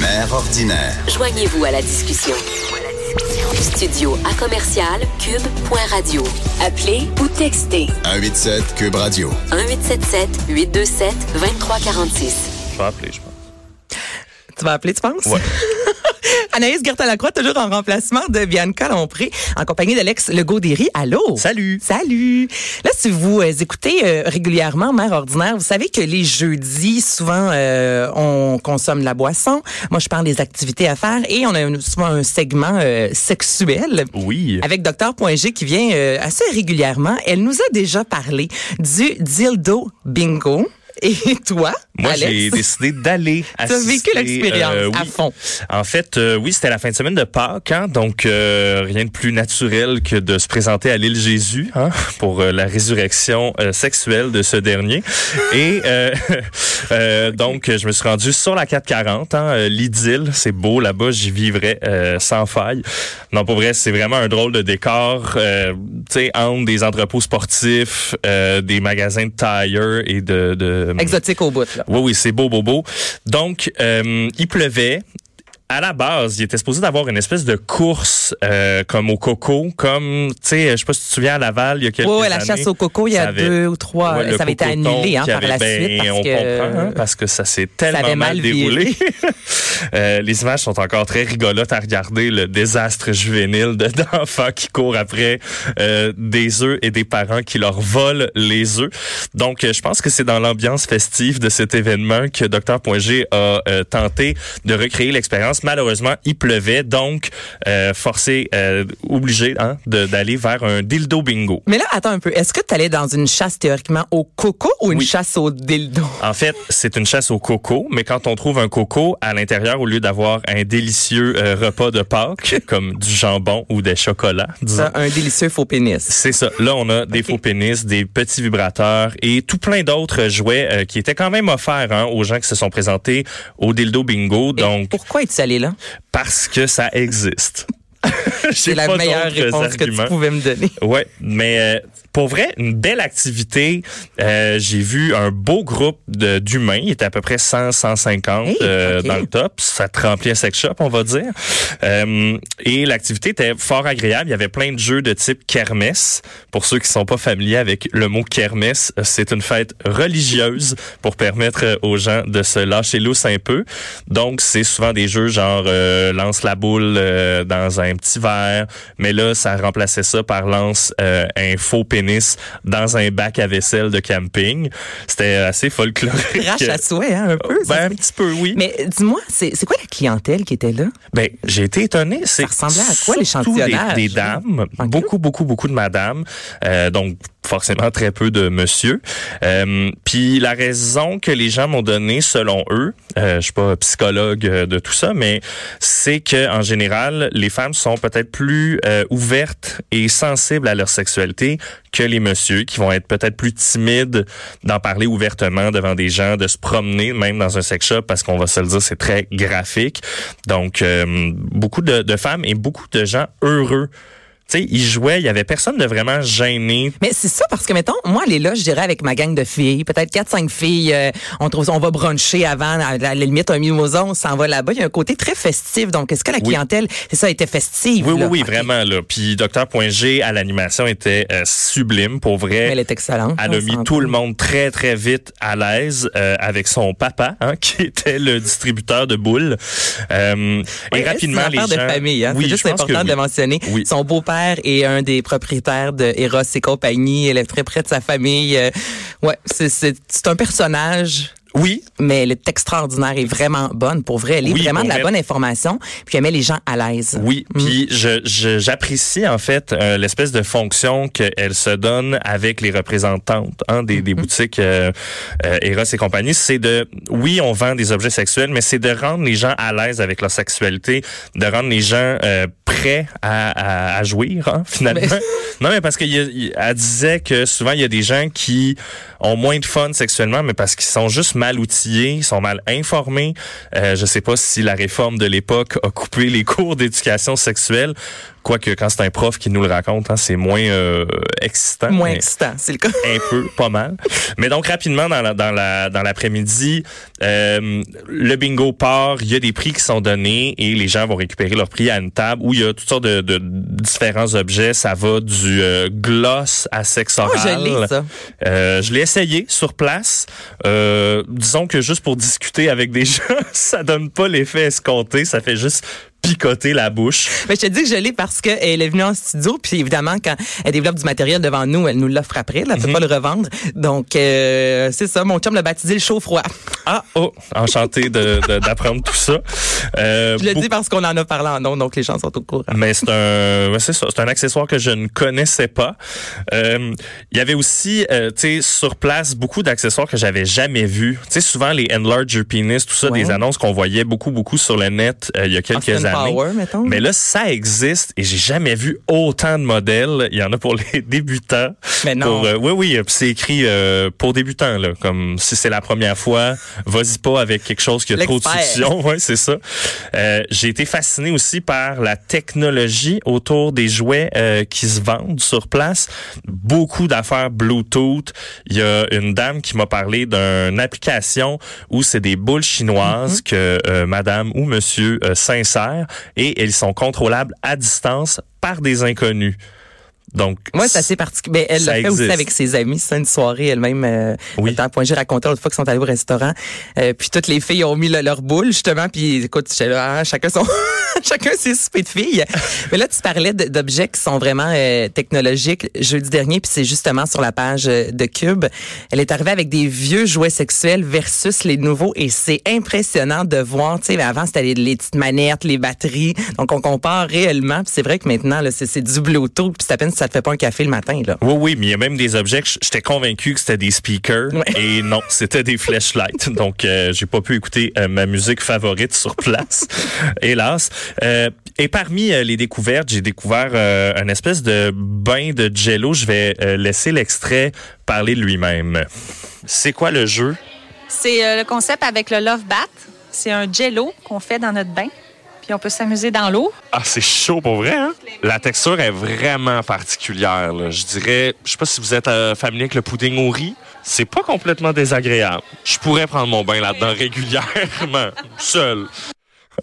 Mère ordinaire. Joignez-vous à la discussion. Studio à commercial cube.radio. Appelez ou textez 187 Cube Radio. 1877 827 2346. Je vais appeler, je pense. Tu vas appeler, tu penses? Ouais. Anaïs Gertin-Lacroix, toujours en remplacement de Bianca Lompré, en compagnie d'Alex Legaudéry. Allô? Salut. Salut. Là, si vous euh, écoutez euh, régulièrement Mère Ordinaire, vous savez que les jeudis, souvent, euh, on consomme de la boisson. Moi, je parle des activités à faire et on a souvent un segment euh, sexuel. Oui. Avec Dr.G qui vient euh, assez régulièrement. Elle nous a déjà parlé du dildo bingo. Et toi, Moi, Alex? j'ai décidé d'aller Tu as vécu assister, l'expérience euh, à fond. En fait, euh, oui, c'était la fin de semaine de Pâques, hein, donc euh, rien de plus naturel que de se présenter à l'île Jésus hein, pour euh, la résurrection euh, sexuelle de ce dernier. Et euh, euh, donc, je me suis rendu sur la 440, hein, l'idylle, c'est beau là-bas, j'y vivrais euh, sans faille. Non, pour vrai, c'est vraiment un drôle de décor, euh, tu sais, entre des entrepôts sportifs, euh, des magasins de tire et de... de Exotique au bout, là. oui, oui, c'est beau, beau, beau. Donc, euh, il pleuvait. À la base, il était supposé d'avoir une espèce de course euh, comme au coco, comme, tu sais, je sais pas si tu te souviens à Laval, il y a quelques Oui, ouais, la chasse au coco, il y ça a avait- deux ou trois. Ouais, ça avait été annulé hein, par la avait- suite. ben, Parce on que, comprend, hein, parce que ça s'est tellement avait mal mal, déroulé. Euh, les images sont encore très rigolotes à regarder, le désastre juvénile de- d'enfants qui courent après euh, des œufs et des parents qui leur volent les œufs. Donc, euh, je pense que c'est dans l'ambiance festive de cet événement que Dr.G a euh, tenté de recréer l'expérience. Malheureusement, il pleuvait, donc euh, forcé, euh, obligé hein, d'aller vers un dildo bingo. Mais là, attends un peu. Est-ce que tu allais dans une chasse théoriquement au coco ou une Oui. chasse au dildo? En fait, c'est une chasse au coco, mais quand on trouve un coco à l'intérieur, au lieu d'avoir un délicieux euh, repas de Pâques, comme du jambon ou des chocolats, disons. Ça, un délicieux faux pénis. C'est ça. Là, on a des faux pénis, des petits vibrateurs et tout plein d'autres jouets euh, qui étaient quand même offerts hein, aux gens qui se sont présentés au dildo bingo. Et Donc, pourquoi es-tu allé là? parce que ça existe. C'est la meilleure réponse que tu pouvais me donner. Ouais, mais euh, pour vrai, une belle activité. Euh, J'ai vu un beau groupe de- d'humains. Il était à peu près 100, 150 Hey, euh, dans le top. Ça te remplit un sex shop, on va dire. Euh, et l'activité était fort agréable. Il y avait plein de jeux de type kermesse. Pour ceux qui sont pas familiers avec le mot kermesse, euh, c'est une fête religieuse pour permettre euh, aux gens de se lâcher lousse un peu. Donc, c'est souvent des jeux genre euh, lance la boule euh, dans un petit verre, mais là, ça remplaçait ça par lance euh, un faux pénis dans un bac à vaisselle de camping. C'était assez folklorique. Crache à souhait, hein, un peu. ça Ben, un petit peu, oui. Mais dis-moi, c'est quoi la clientèle qui était là? Ben, j'ai été étonné. C'est ressemblait à quoi, l'échantillonnage? Des, des dames, beaucoup, beaucoup, beaucoup de madames. Euh, donc, forcément très peu de monsieur. Euh, Puis la raison que les gens m'ont donnée, selon eux, euh, je suis pas psychologue euh, de tout ça, mais c'est que en général, les femmes sont peut-être plus euh, ouvertes et sensibles à leur sexualité que les messieurs, qui vont être peut-être plus timides d'en parler ouvertement devant des gens, de se promener même dans un sex shop, parce qu'on va se le dire, c'est très graphique. Donc, euh, beaucoup de, de femmes et beaucoup de gens heureux. Tu sais, ils jouaient, il y avait personne de vraiment gêné. Mais c'est ça parce que mettons, moi aller là, je dirais avec ma gang de filles, peut-être quatre cinq filles, euh, on trouve on va bruncher avant à la limite un mimosa, on s'en va là-bas, il y a un côté très festif. Donc est-ce que la Oui. clientèle, c'est ça était festive Oui, oui, là? oui, vraiment. Là. Puis Dr.G à l'animation était euh, sublime, pour vrai. Elle est excellente. Elle a mis tout le monde très, très vite à l'aise euh, avec son papa, hein, qui était le distributeur de boules. Euh, et rapidement, les gens... de famille, hein. Oui, c'est juste important de oui. le mentionner. Oui. Son beau-père est un des propriétaires de Eros et compagnie. Elle est très près de sa famille. Euh, ouais, c'est un personnage. Oui, Mais elle est extraordinaire et vraiment bonne. Pour vrai, elle est Oui, vraiment de la bonne information. Puis elle met les gens à l'aise. Oui, Mm. puis je je- j'apprécie en fait euh, l'espèce de fonction qu'elle se donne avec les représentantes hein, des, Mm-hmm. des boutiques euh, euh, Eros et compagnie. C'est de, oui, on vend des objets sexuels, mais c'est de rendre les gens à l'aise avec leur sexualité, de rendre les gens euh, prêts à, à, à jouir hein, finalement. Mais- non, mais parce qu'elle disait que souvent il y a des gens qui ont moins de fun sexuellement, mais parce qu'ils sont juste mal outillés, ils sont mal informés. Euh, je sais pas si la réforme de l'époque a coupé les cours d'éducation sexuelle. Quoique quand c'est un prof qui nous le raconte, hein, c'est moins euh, excitant. Moins excitant, c'est le cas. Un peu, pas mal. Mais donc rapidement dans la, dans la dans l'après-midi, euh, le bingo part. Il y a des prix qui sont donnés et les gens vont récupérer leur prix à une table où il y a toutes sortes de, de différents objets. Ça va du euh, gloss à sexe Oh, oral. je l'ai, ça. Euh, je l'ai essayé sur place. Euh, disons que juste pour discuter avec des gens, ça donne pas l'effet escompté. Ça fait juste picoter la bouche. Mais je te dis que je l'ai parce qu'elle est venue en studio, puis évidemment, quand elle développe du matériel devant nous, elle nous l'offre après. Elle ne peut pas le revendre. Donc, euh, c'est ça. Mon chum l'a baptisé le chaud-froid. Ah, oh, enchanté de- de- d'apprendre tout ça. Euh, Je le dis parce qu'on en a parlé en nom, donc les gens sont au courant. Mais c'est un, c'est ça, c'est un accessoire que je ne connaissais pas. Euh, Il y avait aussi, euh, tu sais, sur place beaucoup d'accessoires que j'avais jamais vus. Tu sais, souvent les enlarge your penis, tout ça, Ouais. des annonces qu'on voyait beaucoup, beaucoup sur le net euh, il y a quelques Austin années. Power, mettons. Mais là, ça existe et j'ai jamais vu autant de modèles. Il y en a pour les débutants. Mais non. Pour, euh, oui, oui, puis c'est écrit euh, pour débutants, là. Comme si c'est la première fois, vas-y pas avec quelque chose qui a trop de succion. Ouais, c'est ça. Euh, j'ai été fasciné aussi par la technologie autour des jouets euh, qui se vendent sur place. Beaucoup d'affaires Bluetooth. Il y a une dame qui m'a parlé d'une application où c'est des boules chinoises que euh, madame ou monsieur euh, s'insère et elles sont contrôlables à distance par des inconnus. Donc, Moi, c'est assez particulier. Ben, elle l'a fait aussi avec ses amis. C'est une soirée elle-même. Euh, Oui. Dans point, j'ai raconté l'autre fois qu'ils sont allés au restaurant. Euh, puis toutes les filles ont mis le- leur boule, justement. Puis écoute, là, ah, chacun son, chacun ses soupers de filles. Mais là, tu parlais d'objets qui sont vraiment euh, technologiques. Jeudi dernier, puis c'est justement sur la page euh, de Cube. Elle est arrivée avec des vieux jouets sexuels versus les nouveaux. Et c'est impressionnant de voir. Tu sais, avant, c'était les, les petites manettes, les batteries. Donc, on compare réellement. Puis c'est vrai que maintenant, c'est du Bluetooth. Puis c'est à peine ça te fait pas un café le matin, là. Oui, oui, mais il y a même des objets que j'étais convaincu que c'était des speakers Ouais. et non, c'était des flashlights. Donc, euh, j'ai pas pu écouter euh, ma musique favorite sur place, hélas. Euh, et parmi euh, les découvertes, j'ai découvert euh, un espèce de bain de jello. Je vais euh, laisser l'extrait parler de lui-même. C'est quoi le jeu? C'est euh, le concept avec le Love Bat. C'est un jello qu'on fait dans notre bain. Puis on peut s'amuser dans l'eau. Ah, c'est chaud pour vrai, hein? La texture est vraiment particulière. là. Je dirais, je sais pas si vous êtes euh, familier avec le pudding au riz. C'est pas complètement désagréable. Je pourrais prendre mon bain là-dedans régulièrement, seul.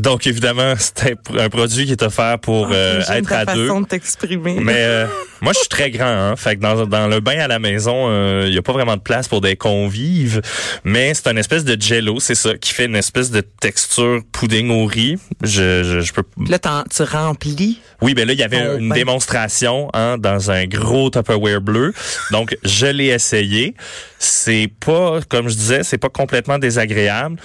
Donc, évidemment, c'est un, produit qui est offert pour euh, J'aime être ta à deux. façon de t'exprimer. Mais euh, moi, je suis très grand, hein. Fait que dans, dans le bain à la maison, il y a pas vraiment de place pour des convives. Mais c'est une espèce de jello, c'est ça, qui fait une espèce de texture pudding au riz. Je, je, je peux là, t'en- tu remplis? oui, ben là, il y avait Oh, une ben. démonstration hein, dans un gros Tupperware bleu. Donc, je l'ai essayé. C'est pas, comme je disais, c'est pas complètement désagréable.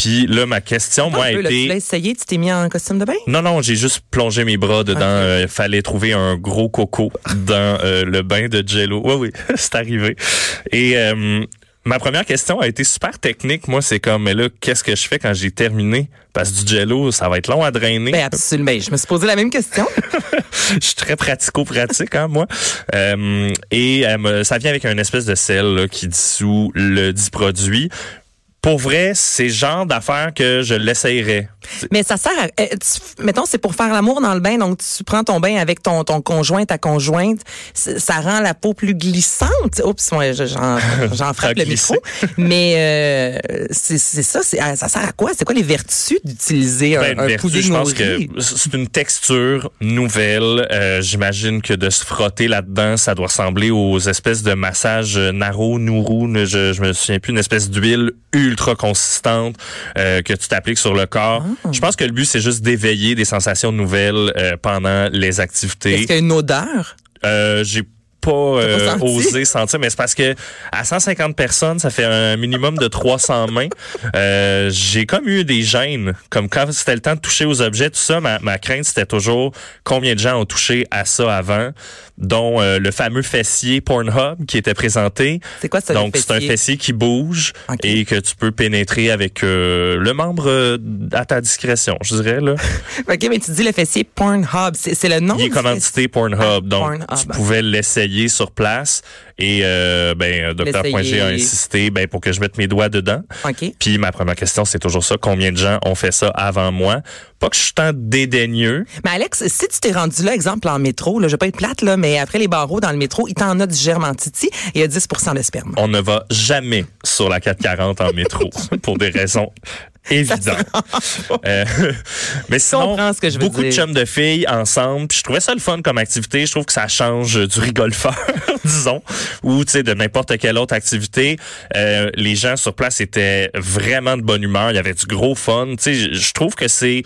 Puis là, ma question, moi, a là, tu l'as été... essayé, tu t'es mis en costume de bain? Non, non, j'ai juste plongé mes bras dedans. Euh, fallait trouver un gros coco dans euh, le bain de Jello. Oui, oui, c'est arrivé. Et euh, ma première question a été super technique. Moi, c'est comme, mais là, qu'est-ce que je fais quand j'ai terminé? Parce que du Jello, ça va être long à drainer. Ben, absolument. Je me suis posé la même question. je suis très pratico-pratique, hein, moi. Euh, et euh, ça vient avec un espèce de sel là, qui dissout le dit produit. Pour vrai, c'est le genre d'affaires que je l'essayerais. Mais ça sert à, euh, tu- mettons, c'est pour faire l'amour dans le bain. Donc, tu prends ton bain avec ton, ton conjoint, ta conjointe. Ça rend la peau plus glissante. Oups, moi, je- j'en, j'en frappe le micro. Mais, euh, c'est, c'est ça. C'est, ah, ça sert à quoi? C'est quoi les vertus d'utiliser un, Ben, un vertu, je pense que c'est une texture nouvelle. Euh, J'imagine que de se frotter là-dedans, ça doit ressembler aux espèces de massages Naro, Nourou, je, je me souviens plus, une espèce d'huile ultra consistante euh, que tu t'appliques sur le corps. Ah. Je pense que le but, c'est juste d'éveiller des sensations nouvelles euh, pendant les activités. Est-ce qu'il y a une odeur? Euh, j'ai pas, euh, pas osé sentir, mais c'est parce que à 150 personnes, ça fait un minimum de 300 mains. Euh, j'ai comme eu des gênes, comme quand c'était le temps de toucher aux objets, tout ça. Ma, ma crainte c'était toujours combien de gens ont touché à ça avant, dont euh, le fameux fessier Pornhub qui était présenté. C'est quoi ça, Donc c'est un fessier? qui bouge et que tu peux pénétrer avec euh, le membre à ta discrétion, je dirais là. OK, mais tu dis le fessier Pornhub. C'est, le nom? Il est commandité Pornhub, donc Pornhub. tu pouvais l'essayer sur place et euh, ben docteur Point G a insisté ben pour que je mette mes doigts dedans. OK. Puis ma première question c'est toujours ça, combien de gens ont fait ça avant moi? Pas que je suis tant dédaigneux, Mais Alex, si tu t'es rendu là, exemple en métro, là, je vais pas être plate, là, mais après les barreaux dans le métro, il t'en a du germe titi et il y a 10% de sperme. on ne va jamais sur la 440 en métro pour des raisons évidentes. Euh, mais sinon, comprends ce que je veux beaucoup de chums de filles ensemble. Puis je trouvais ça le fun comme activité. Je trouve que ça change du rigolfeur, disons, ou tu sais de n'importe quelle autre activité. Euh, les gens sur place étaient vraiment de bonne humeur. Il y avait du gros fun. Tu sais, je- je trouve que c'est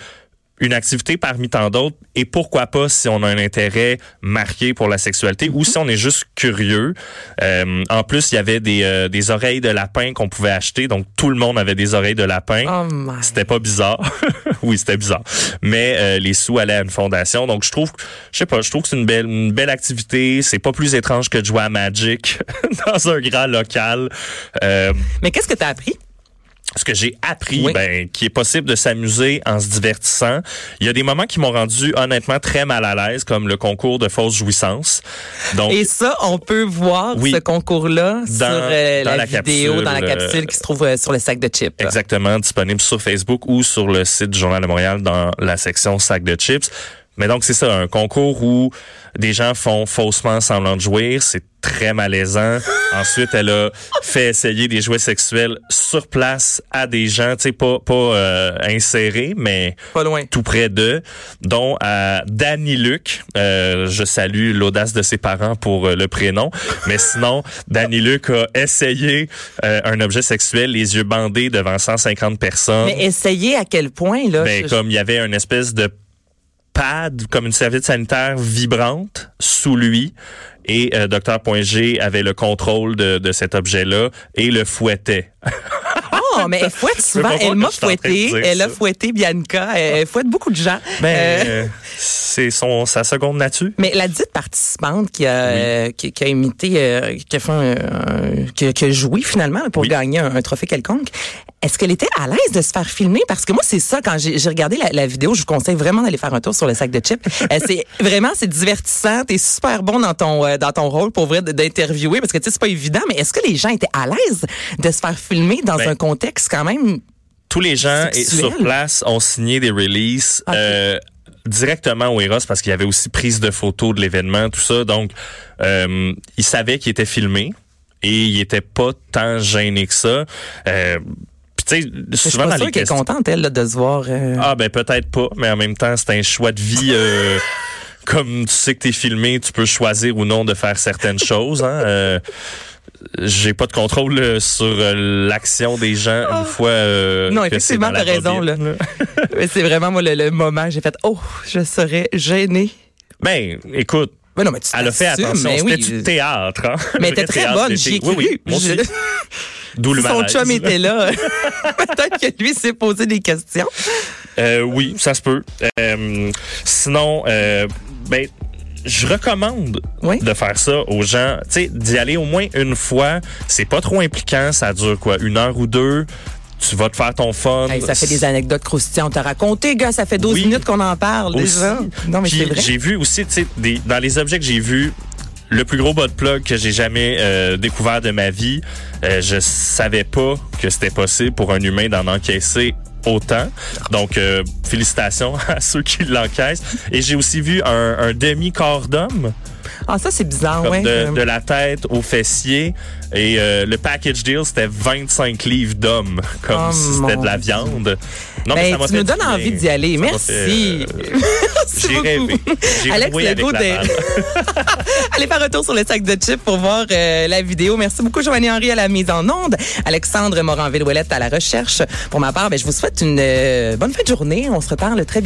une activité parmi tant d'autres et pourquoi pas si on a un intérêt marqué pour la sexualité ou si on est juste curieux. Euh, en plus, il y avait des, euh, des oreilles de lapin qu'on pouvait acheter, donc tout le monde avait des oreilles de lapin. Oh. C'était pas bizarre. oui, c'était bizarre. Mais euh, les sous allaient à une fondation. Donc je trouve je sais pas, je trouve que c'est une belle une belle activité, c'est pas plus étrange que de jouer à Magic dans un grand local. Euh, Mais qu'est-ce que tu as appris? Ce que j'ai appris, Oui. ben, qu'il est possible de s'amuser en se divertissant. Il y a des moments qui m'ont rendu honnêtement très mal à l'aise, comme le concours de fausse jouissance. Donc, Et ça, on peut voir Oui. ce concours-là sur euh, dans la, la vidéo, capsule, dans la capsule qui se trouve euh, sur le sac de chips. exactement disponible sur Facebook ou sur le site du Journal de Montréal dans la section sac de chips. Mais donc, c'est ça, un concours où des gens font faussement semblant de jouir. C'est très malaisant. Ensuite, elle a fait essayer des jouets sexuels sur place à des gens, tu sais, pas, pas euh, insérés, mais Pas loin. tout près d'eux, dont à Danny Luc. Euh, je salue l'audace de ses parents pour euh, le prénom. Mais sinon, Danny Luc a essayé euh, un objet sexuel, les yeux bandés devant 150 personnes. Mais essayez à quel point, là? Ben, je- comme il y avait une espèce de pad, comme une serviette sanitaire vibrante sous lui. Et euh, Dr. Point G avait le contrôle de, de cet objet-là et le fouettait. Oh, mais elle fouette souvent. Elle m'a fouetté. Elle a fouetté Bianca. Elle fouette beaucoup de gens. Ben, Euh, euh, c'est son sa seconde nature. Mais la dite participante qui a, euh, qui, qui a imité, euh, qui a fait un, un- qui, a- qui a joué finalement pour Oui. gagner un, un trophée quelconque, est-ce qu'elle était à l'aise de se faire filmer? Parce que moi, c'est ça, quand j'ai regardé la, la vidéo, je vous conseille vraiment d'aller faire un tour sur le sac de chips. Euh, c'est vraiment, c'est divertissant. T'es super bon dans ton, euh, dans ton rôle pour vrai d'interviewer parce que tu sais, c'est pas évident, mais est-ce que les gens étaient à l'aise de se faire filmer dans Ben, un contexte quand même tous les gens et- sur place ont signé des releases euh, directement au Eros parce qu'il y avait aussi prise de photos de l'événement, tout ça. Donc, euh, ils savaient qu'il était filmé et il était pas tant gêné que ça. Euh, puis tu sais, souvent dans les qu'elle est contente, elle, là, de se voir. euh, Ah ben peut-être pas, mais en même temps, c'est un choix de vie. euh, comme tu sais que t'es filmé, tu peux choisir ou non de faire certaines choses. Hein. J'ai pas de contrôle euh, sur euh, l'action des gens une fois. euh, Non, effectivement, t'as raison, là. C'est vraiment, moi, le, le moment, j'ai fait, oh, je serais gênée. Ben, écoute, Mais non, mais tu elle a fait attention. mais C'était oui. du théâtre. Hein? Mais Un elle était vrai très bonne, j'y ai cru. Oui, oui. Je- D'où le son malaise. chum était là, peut-être que lui s'est posé des questions. Euh, oui, ça se peut. Euh, sinon, ben, je recommande Oui. de faire ça aux gens. Tu sais, d'y aller au moins une fois. C'est pas trop impliquant. Ça dure quoi, une heure ou deux. Tu vas te faire ton fun. Hey, ça fait des anecdotes croustillantes. T'as raconté, gars, ça fait 12 Oui. minutes qu'on en parle Aussi. déjà. Non, mais c'est vrai. J'ai vu aussi, tu sais, dans les objets que j'ai vus, le plus gros de plug que j'ai jamais euh, découvert de ma vie, euh, je savais pas que c'était possible pour un humain d'en encaisser autant. Donc, euh, félicitations à ceux qui l'encaissent. Et j'ai aussi vu un, un demi-corps d'homme, Ah, ça, c'est bizarre, comme ouais. de, Euh, de la tête au fessier. Et euh, le package deal, c'était 25 livres d'hommes, comme Oh, si c'était de la viande. Non, ben, ça tu du donnes envie d'y aller. Ça Merci. euh, Merci J'ai rêvé. Alex Legault. Allez faire un tour sur le sac de chips pour voir euh, la vidéo. Merci beaucoup, Joanny Henry, à la mise en onde. Alexandre Moranville-Ouellette à la recherche. Pour ma part, ben, je vous souhaite une bonne fin de journée. On se reparle très bien.